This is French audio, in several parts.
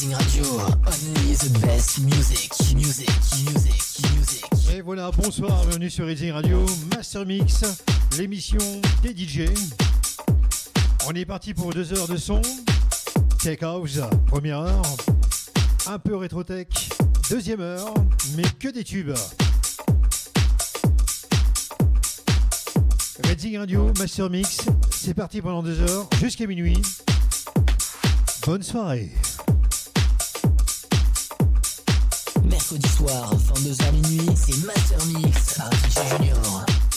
Radio, music, music, music, music. Et voilà, bonsoir, bienvenue sur Reading Radio, Master Mix, l'émission des DJ. On est parti pour deux heures de son. Tech House, première heure. Un peu rétro-tech, deuxième heure, mais que des tubes. Reading Radio, Master Mix, c'est parti pendant deux heures, jusqu'à minuit. Bonne soirée. Soir, 22h minuit, c'est Master Mix DJ Junior.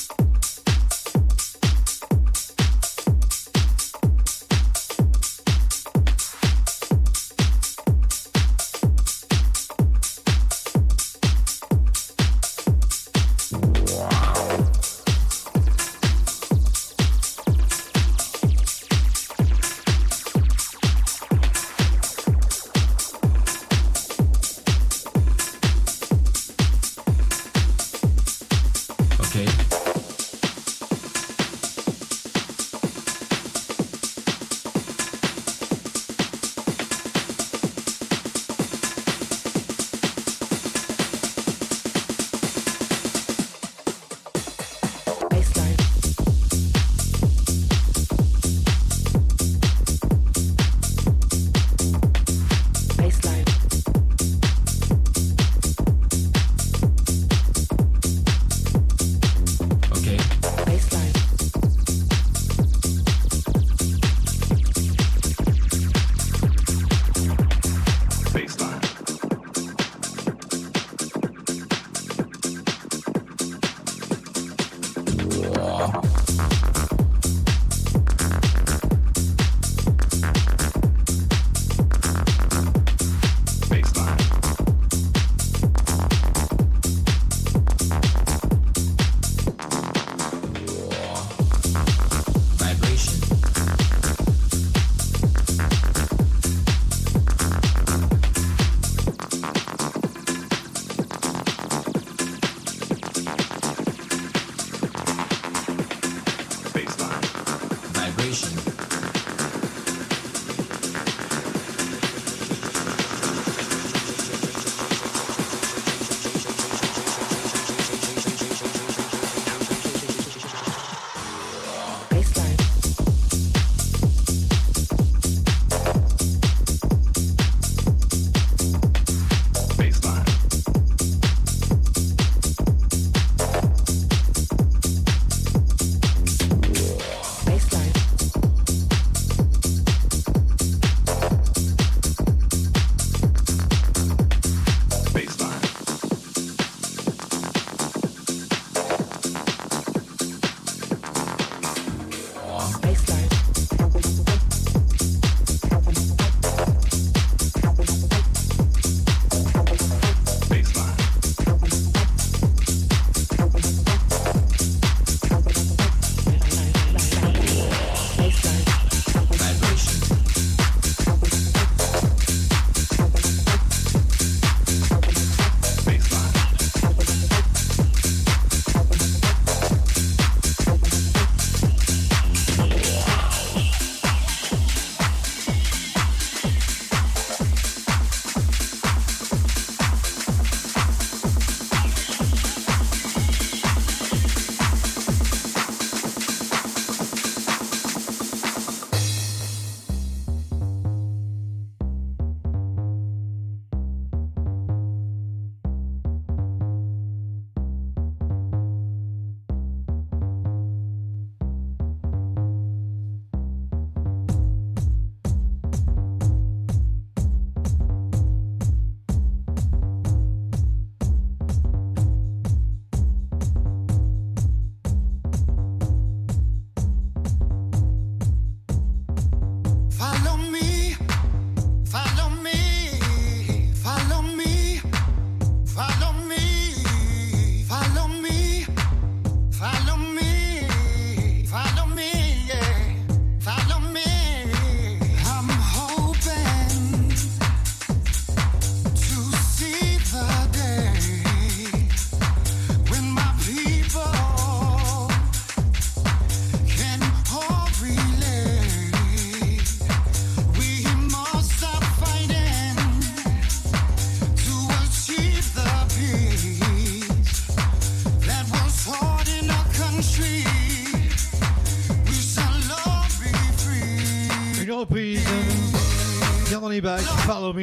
Follow me.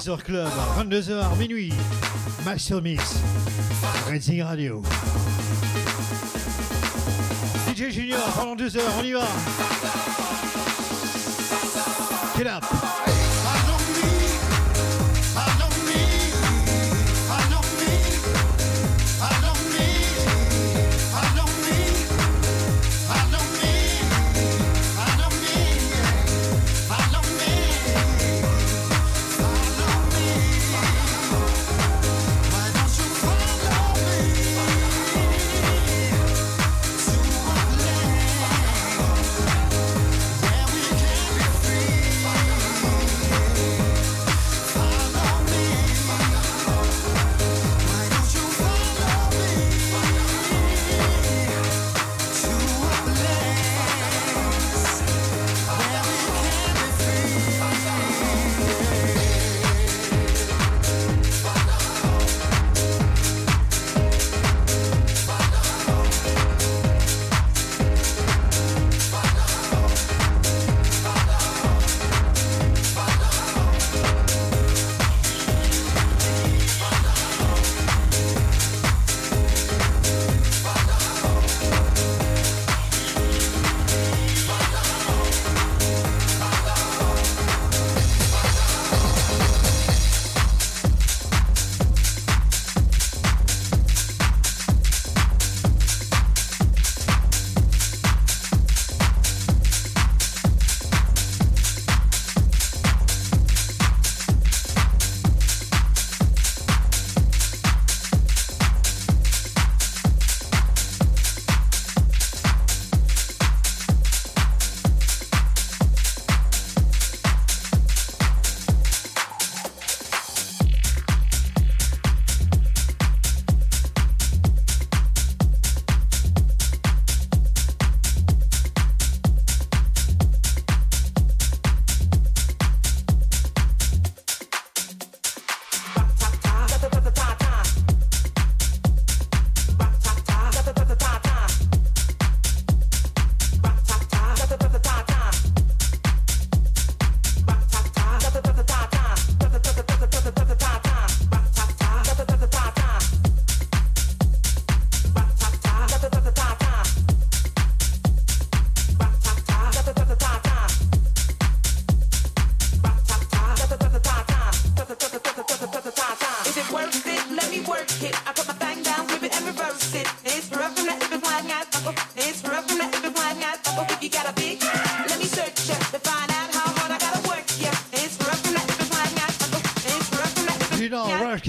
Club, 22h minuit, Master Mix, Racing Radio. DJ Junior pendant deux heures, on y va. Get up.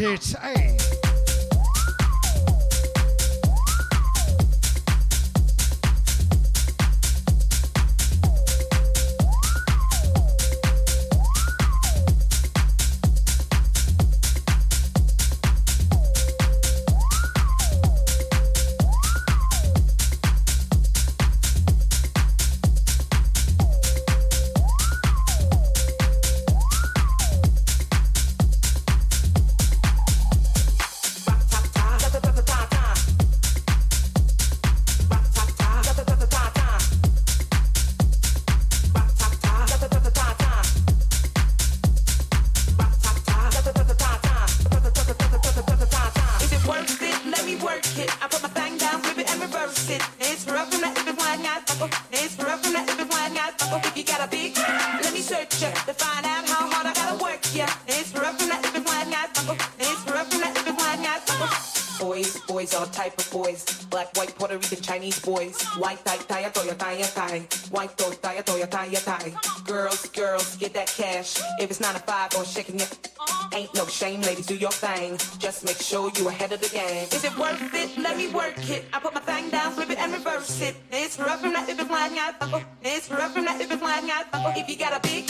kids. If it's nine to five, oh, don't shaking it. Uh-huh. Ain't no shame, ladies, do your thing. Just make sure you're ahead of the game. Is it worth it? Let me work it. I put my thing down, flip it and reverse it. This rough from that if it's lying out. This oh, rough from that if it's lying out. Oh, if you got a big.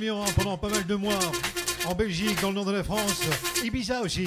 Numéro 1 pendant pas mal de mois. En Belgique, dans le nord de la France. Ibiza aussi.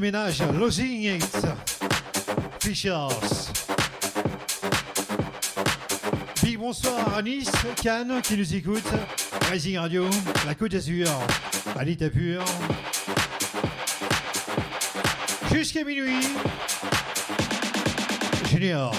Ménages. Losing It. Fishers. Big bonsoir à Nice, Cannes qui nous écoute. Rising Radio, la Côte d'Azur, à l'état pur. Jusqu'à minuit. Junior.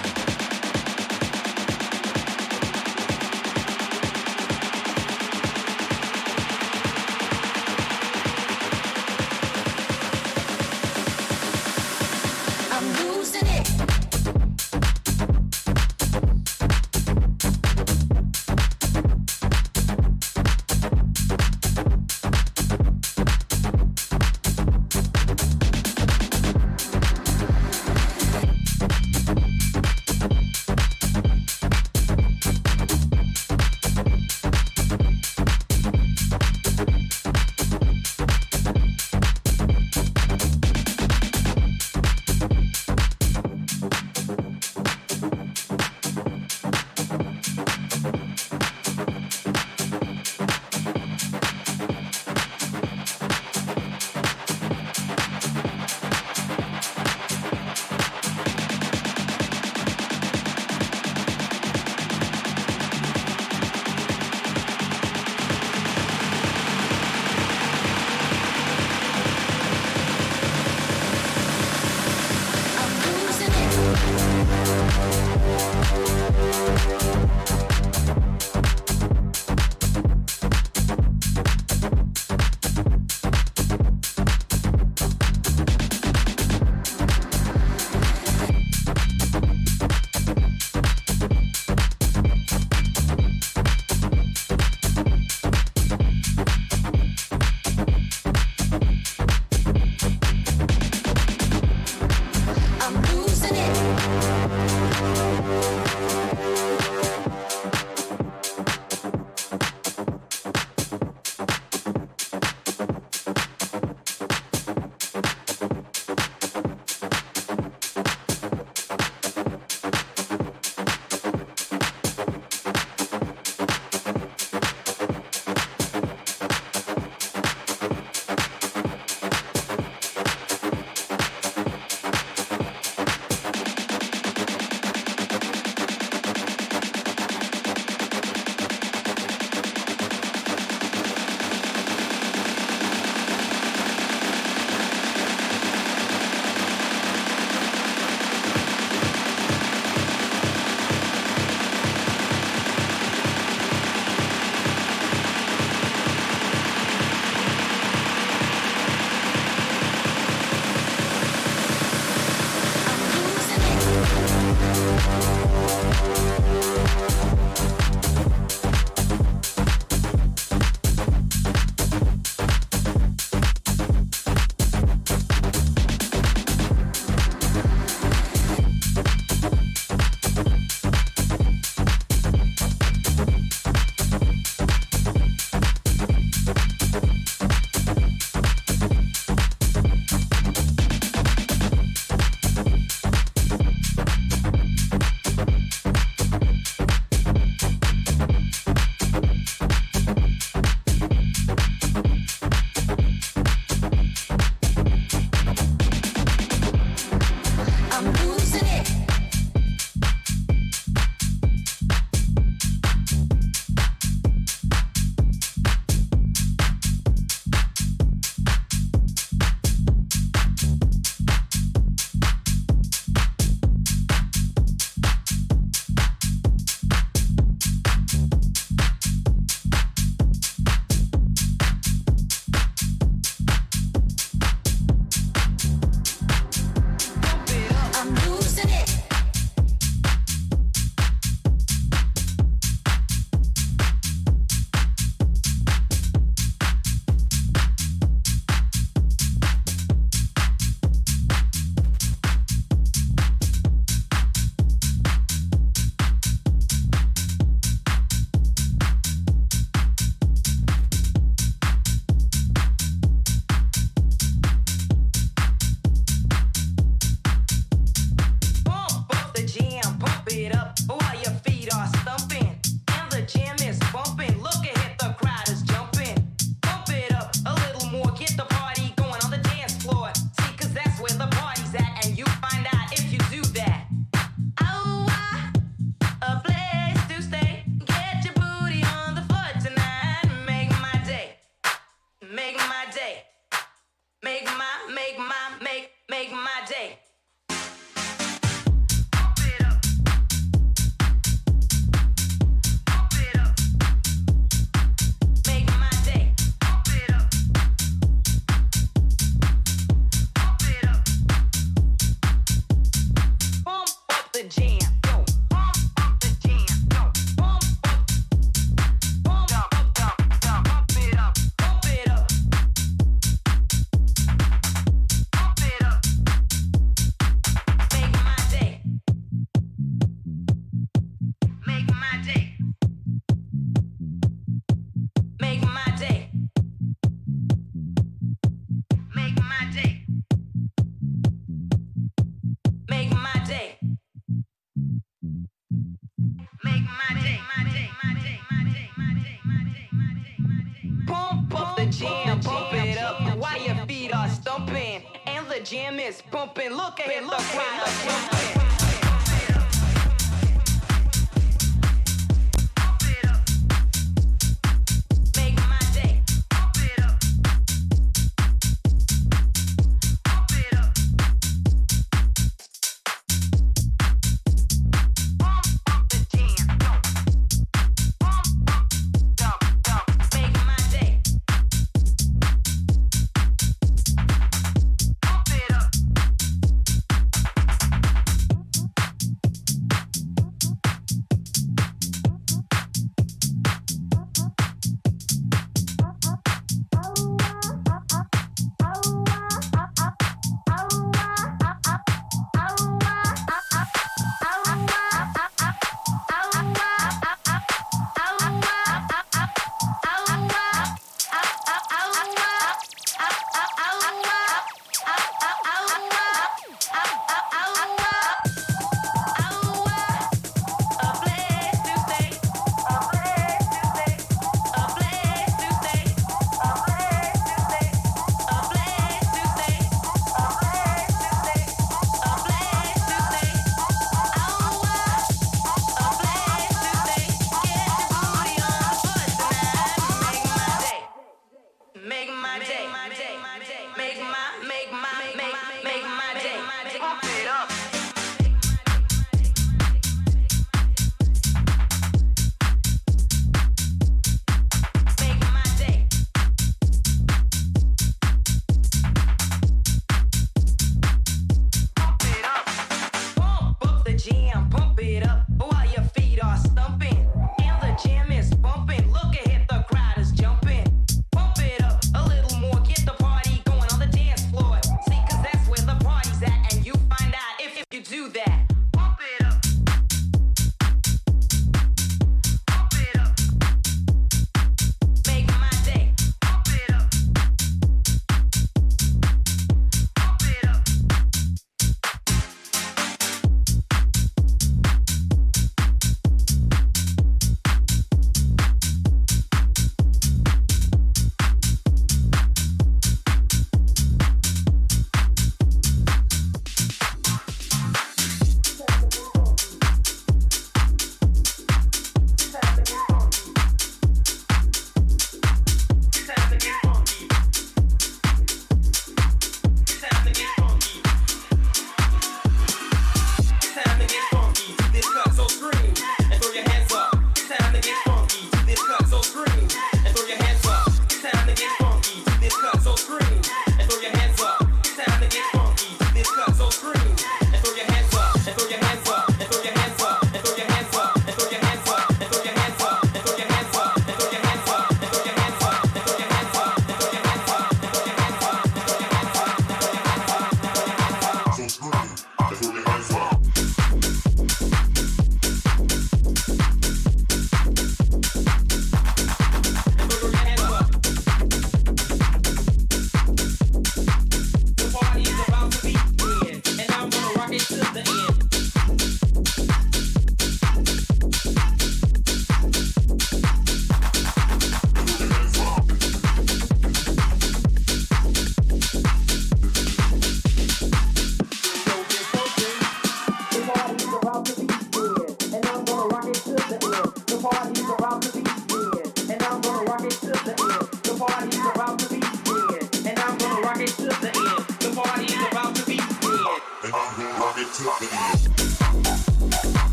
bumping, look at it, look at it.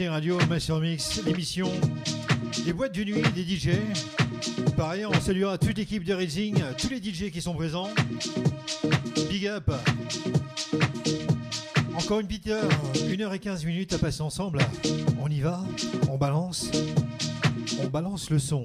Radio, Master Mix, l'émission des boîtes de nuit, des DJ. Par ailleurs, on saluera toute l'équipe de Racing, tous les DJ qui sont présents. Big up Encore une petite heure, une heure et quinze minutes à passer ensemble. On y va, on balance, on balance le son.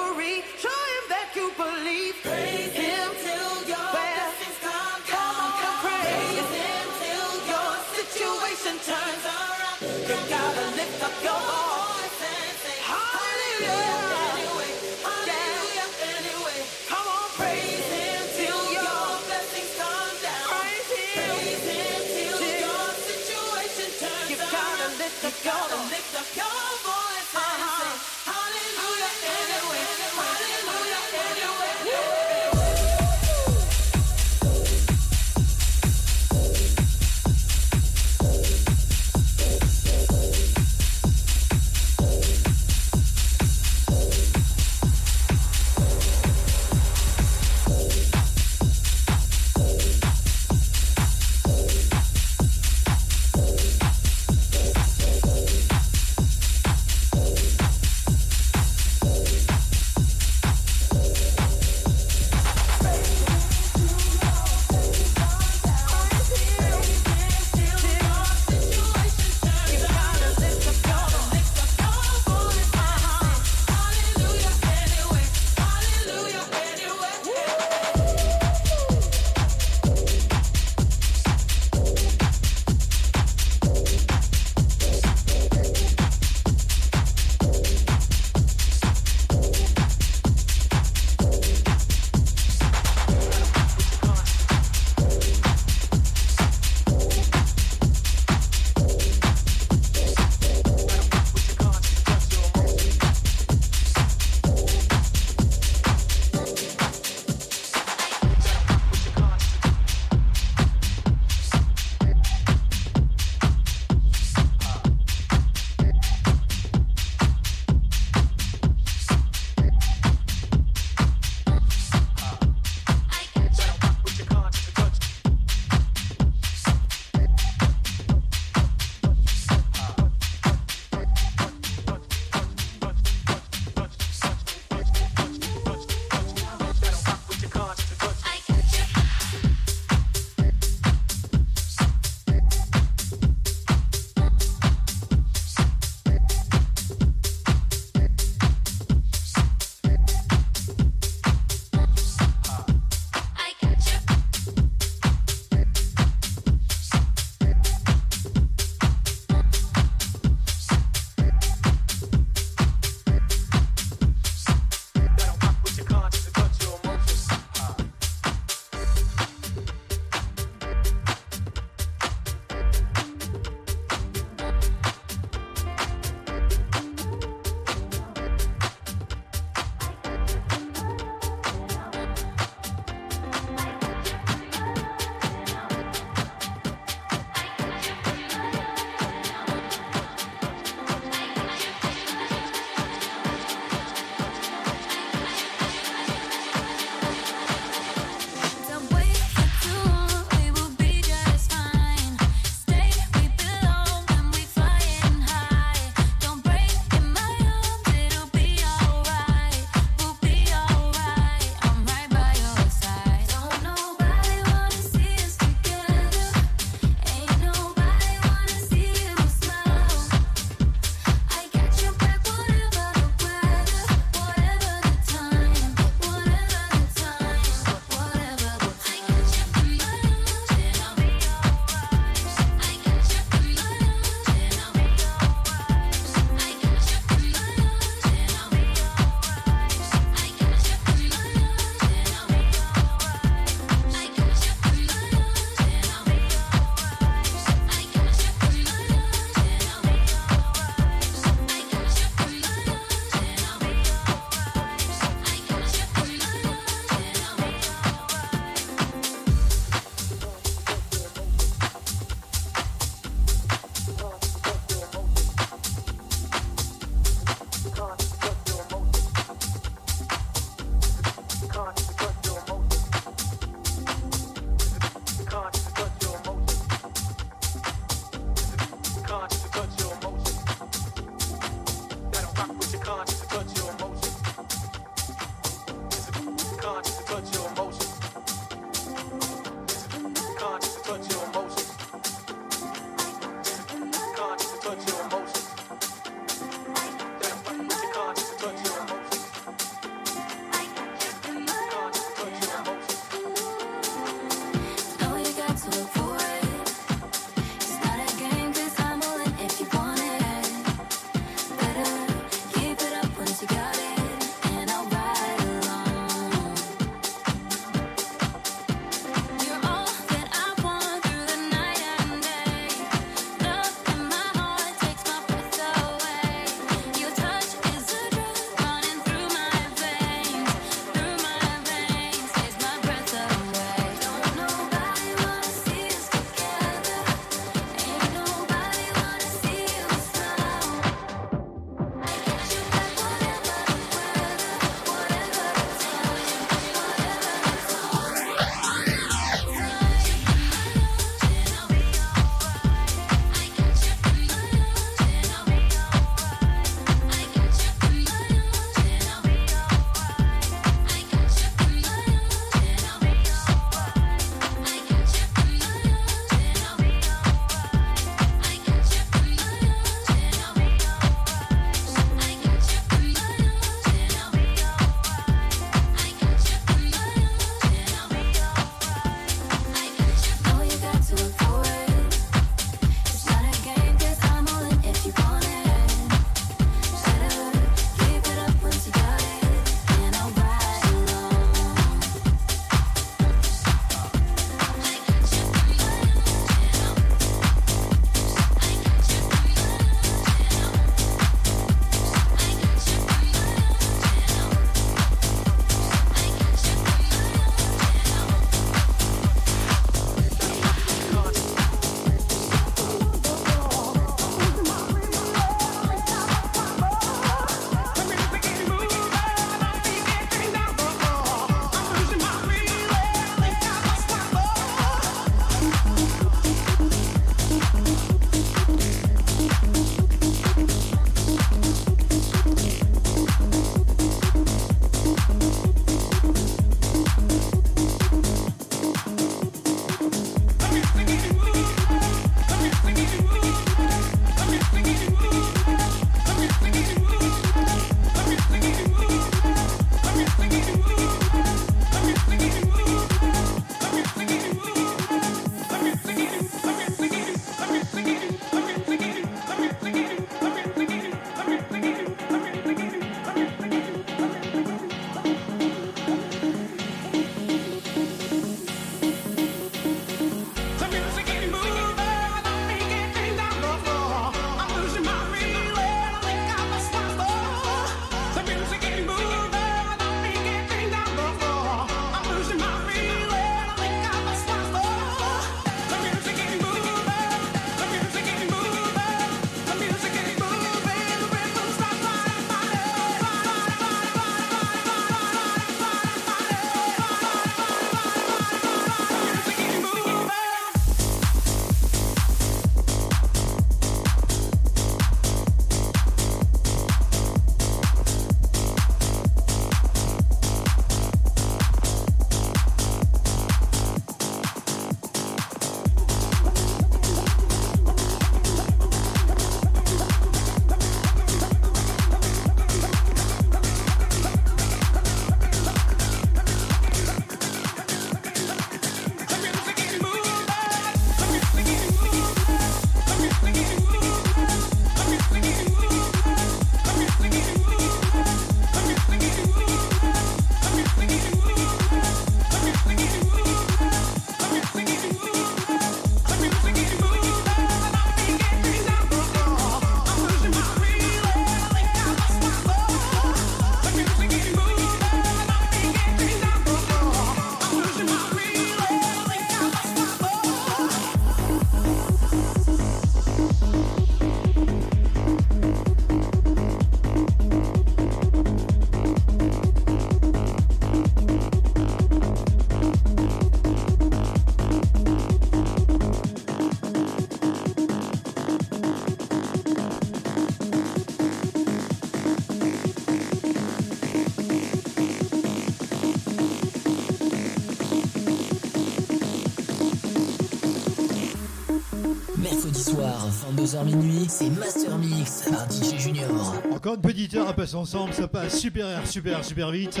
22h minuit, c'est Master Mix par DJ Junior. Encore une petite heure à passer ensemble, ça passe super, super, super vite.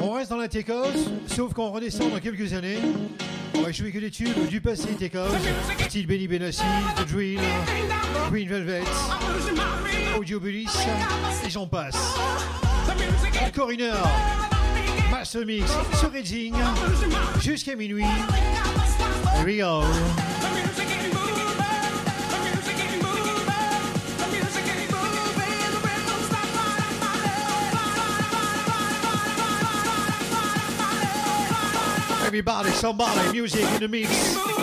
On reste dans la tech house, sauf qu'on redescend dans quelques années. On va jouer que des tubes du passé tech house, style Benny Benassi, The Drill, Queen Velvet, Audio Bullis, et j'en passe. Encore une heure, Master Mix sur Raging, jusqu'à minuit. Here Everybody, somebody, music in the mix.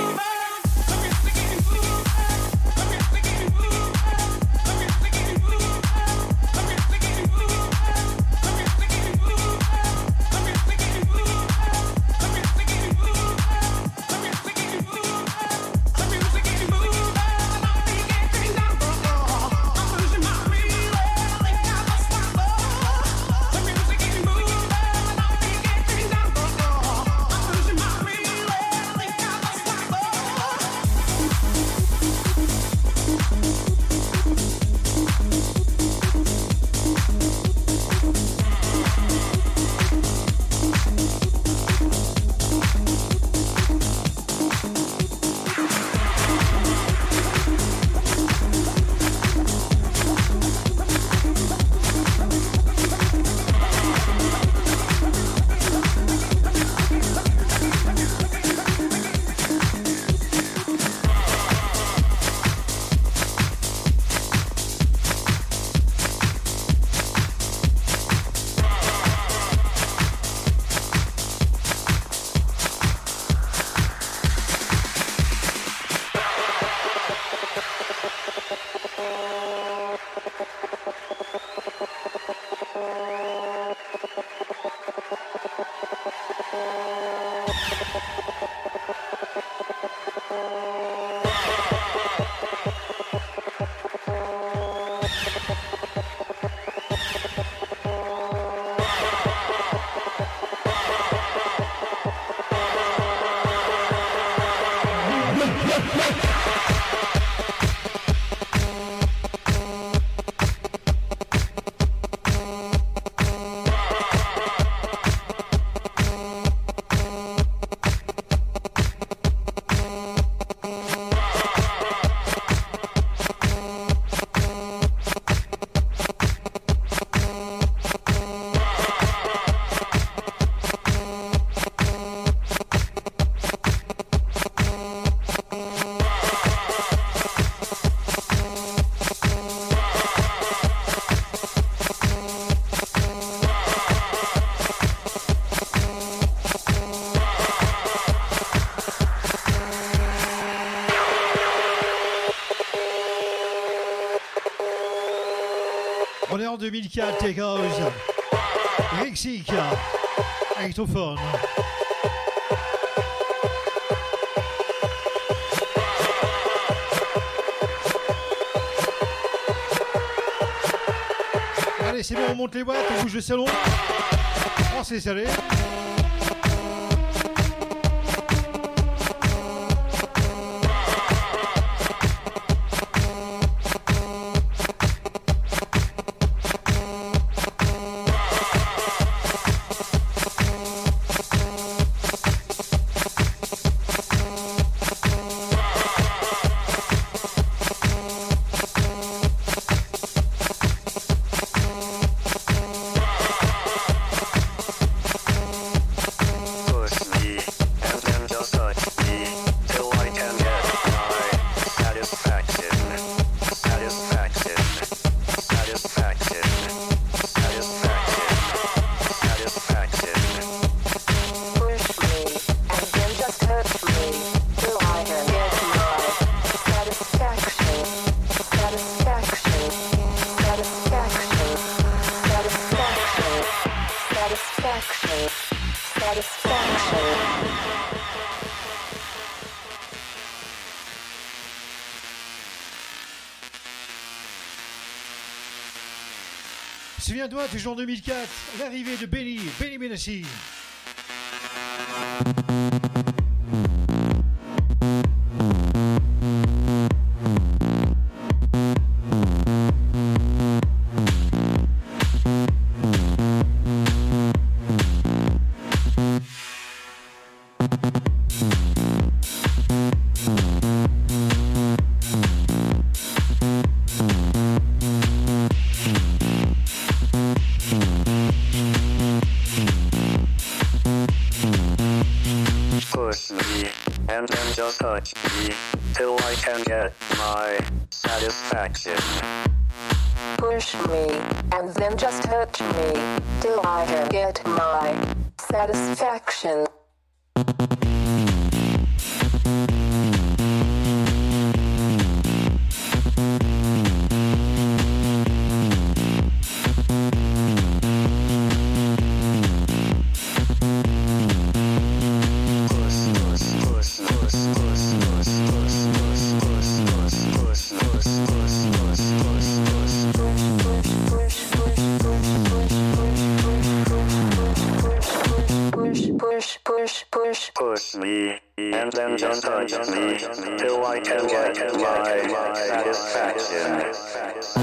Allez, c'est bon, on monte les boîtes, on bouge le salon. On s'est salé. Souviens-toi, toujours en 2004, l'arrivée de Benny, Benny Benassi.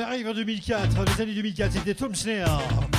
Arrive en 2004, les années 2004, c'était Tom Snare.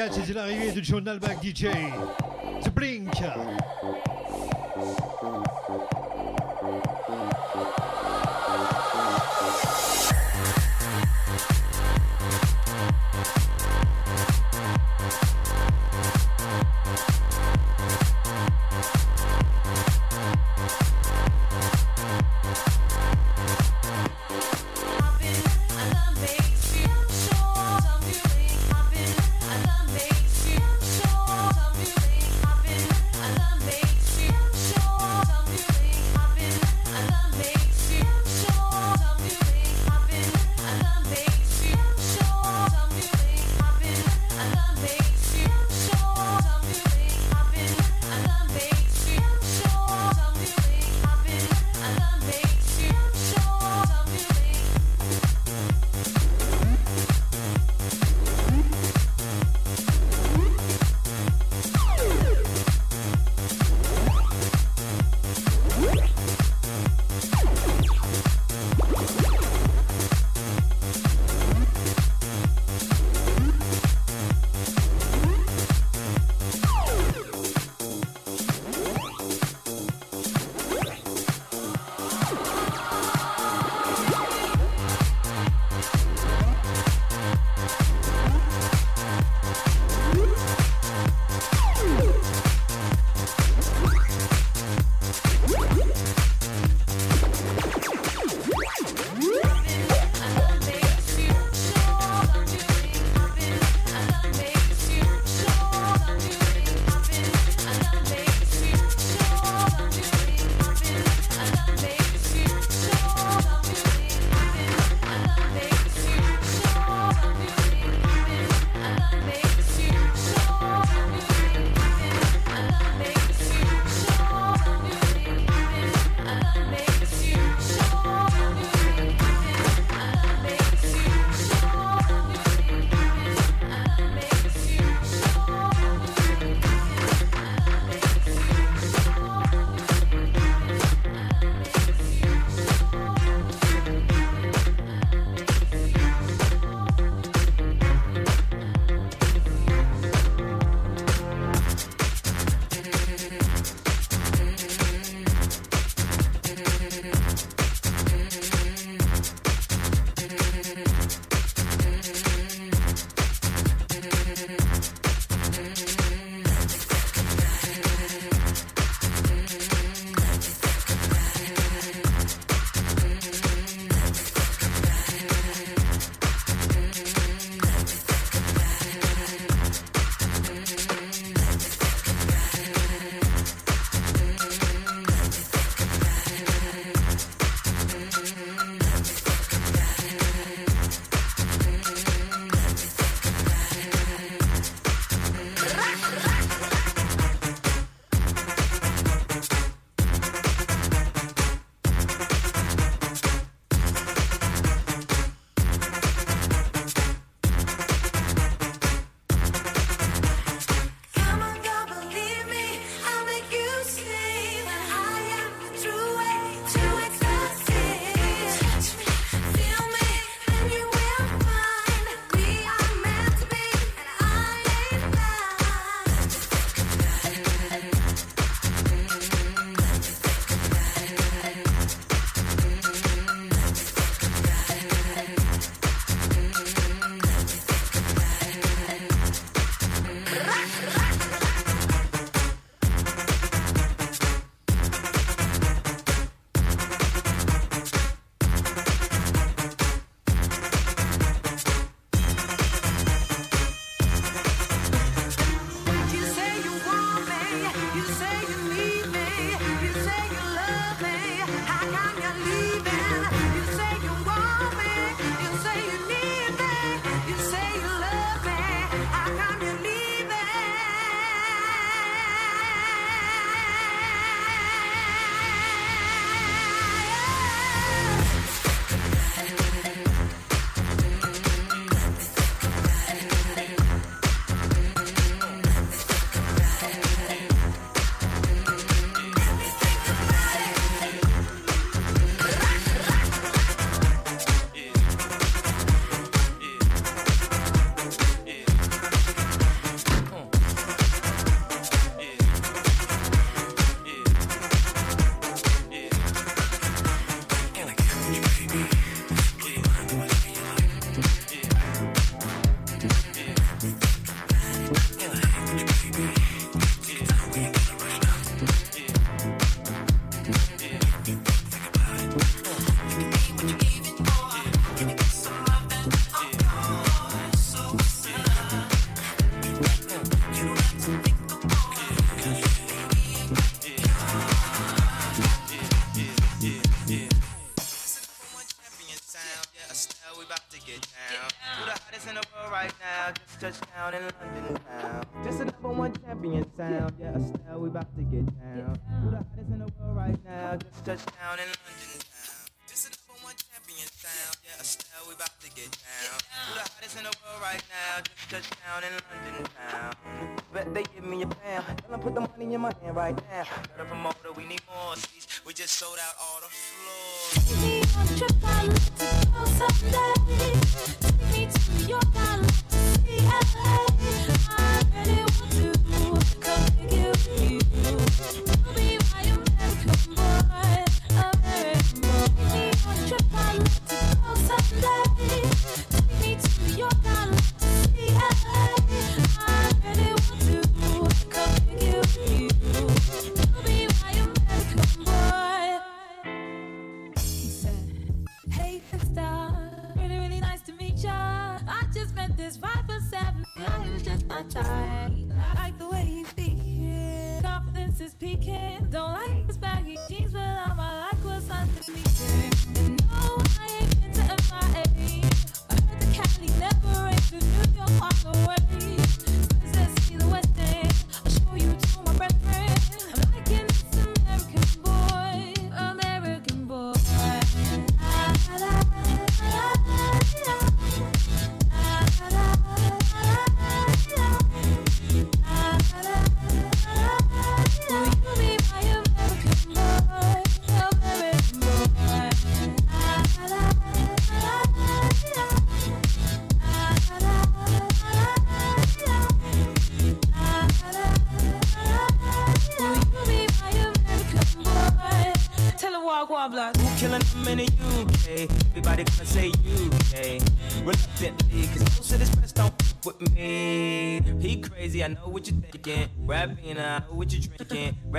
Happen 2004, c'était l'arrivée de John Nalbach DJ. The Blink.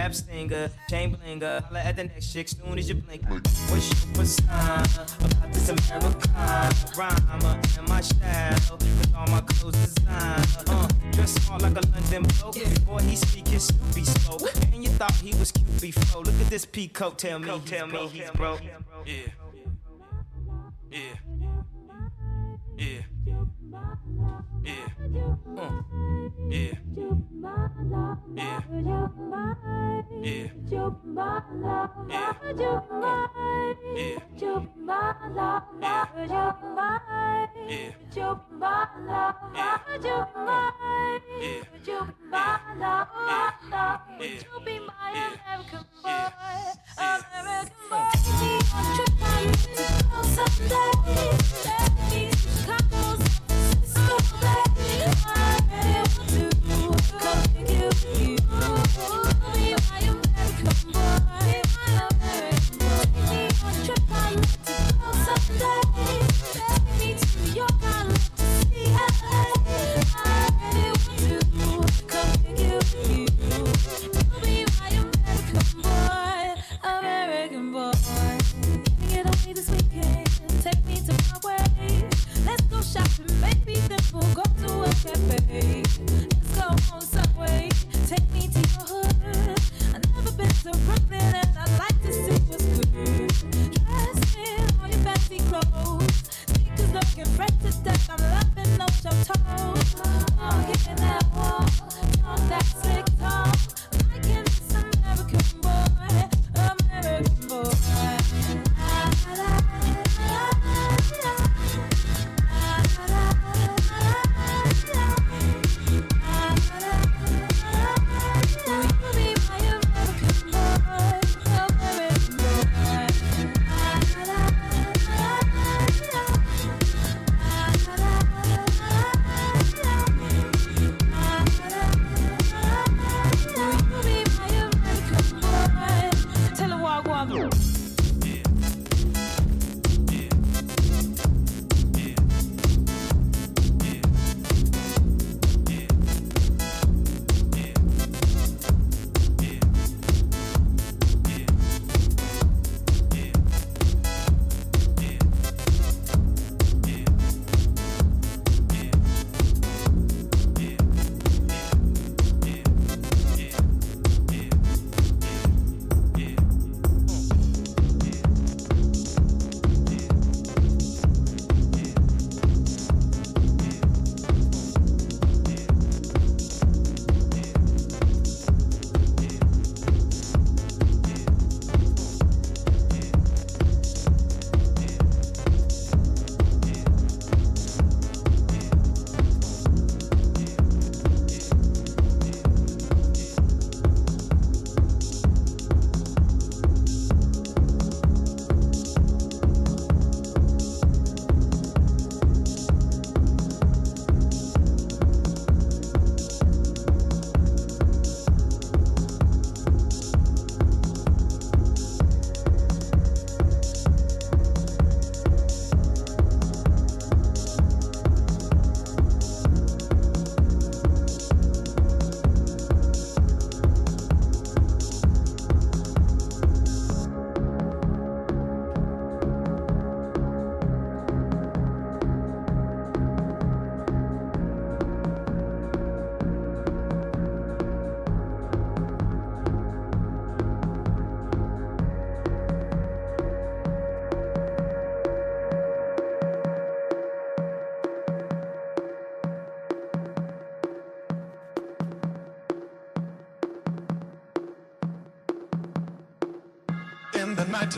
rap stinger, chain blinger. Holla at the next chick soon as you blink. What's your persona about this Americana rhymer and my shadow. With all my clothes designer. Uh, dressed smart like a London bloke. Before he speak, his stupid spoke. And you thought he was cute before. Look at this peacoat, tell me, tell me he's broke. Yeah. Yeah. Yeah. Yeah. Uh. Yeah. Yeah. Yeah. Chụp má là má my American boy. American boy. Be on trip by you someday. Let me couples. It's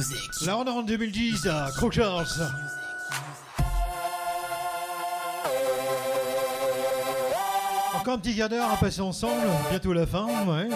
Music. Là, on est en 2010 à. Encore un petit quart d'heure à passer ensemble, bientôt la fin, ouais.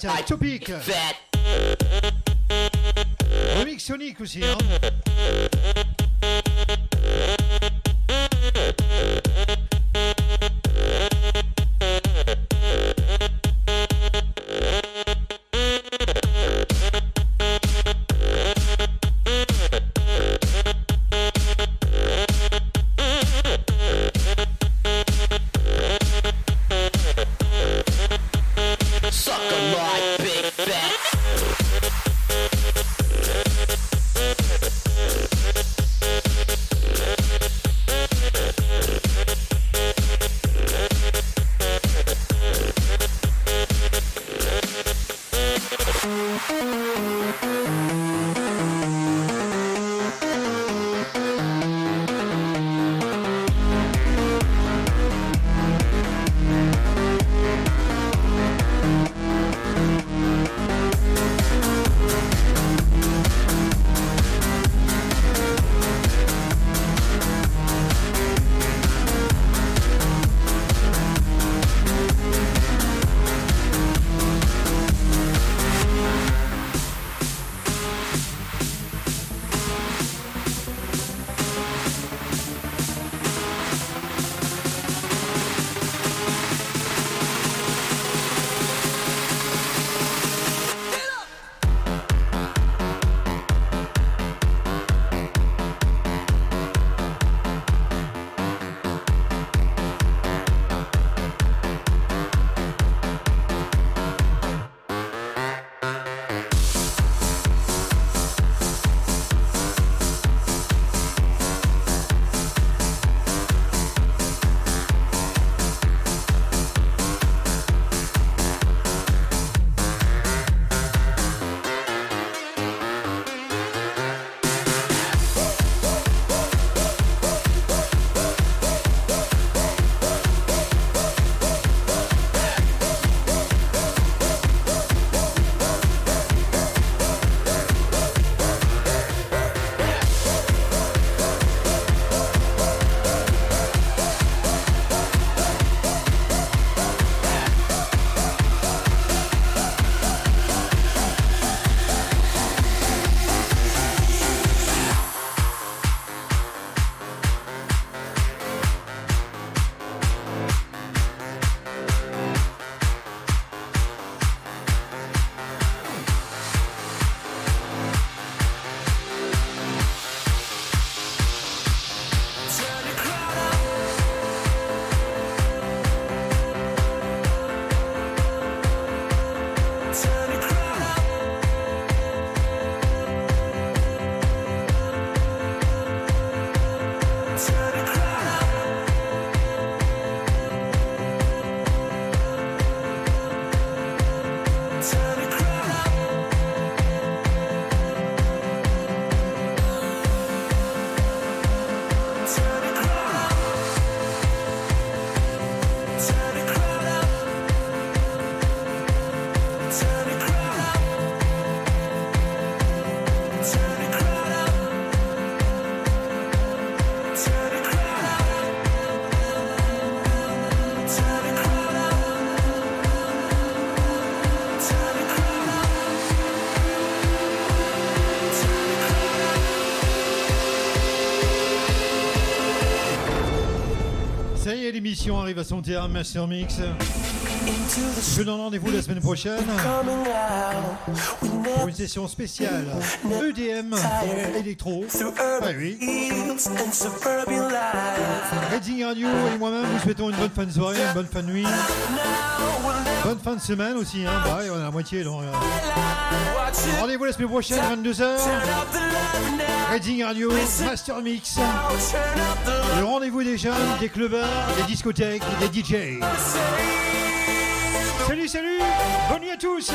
Fat, Topic. Remix Sonic aussi, hein. L'émission arrive à son terme, Master Mix. Je donne rendez-vous la semaine prochaine pour une session spéciale EDM électro. Ah oui. Reading Radio et moi-même vous souhaitons une bonne fin de soirée, une bonne fin de nuit. Bonne fin de semaine aussi, hein. Bah, ouais, on est à la moitié donc. euh. Rendez-vous la semaine prochaine, 22h. Reading Radio, Master Mix. Le rendez-vous des jeunes, des clubbers, des discothèques, des DJ. Salut, salut Bonne nuit à tous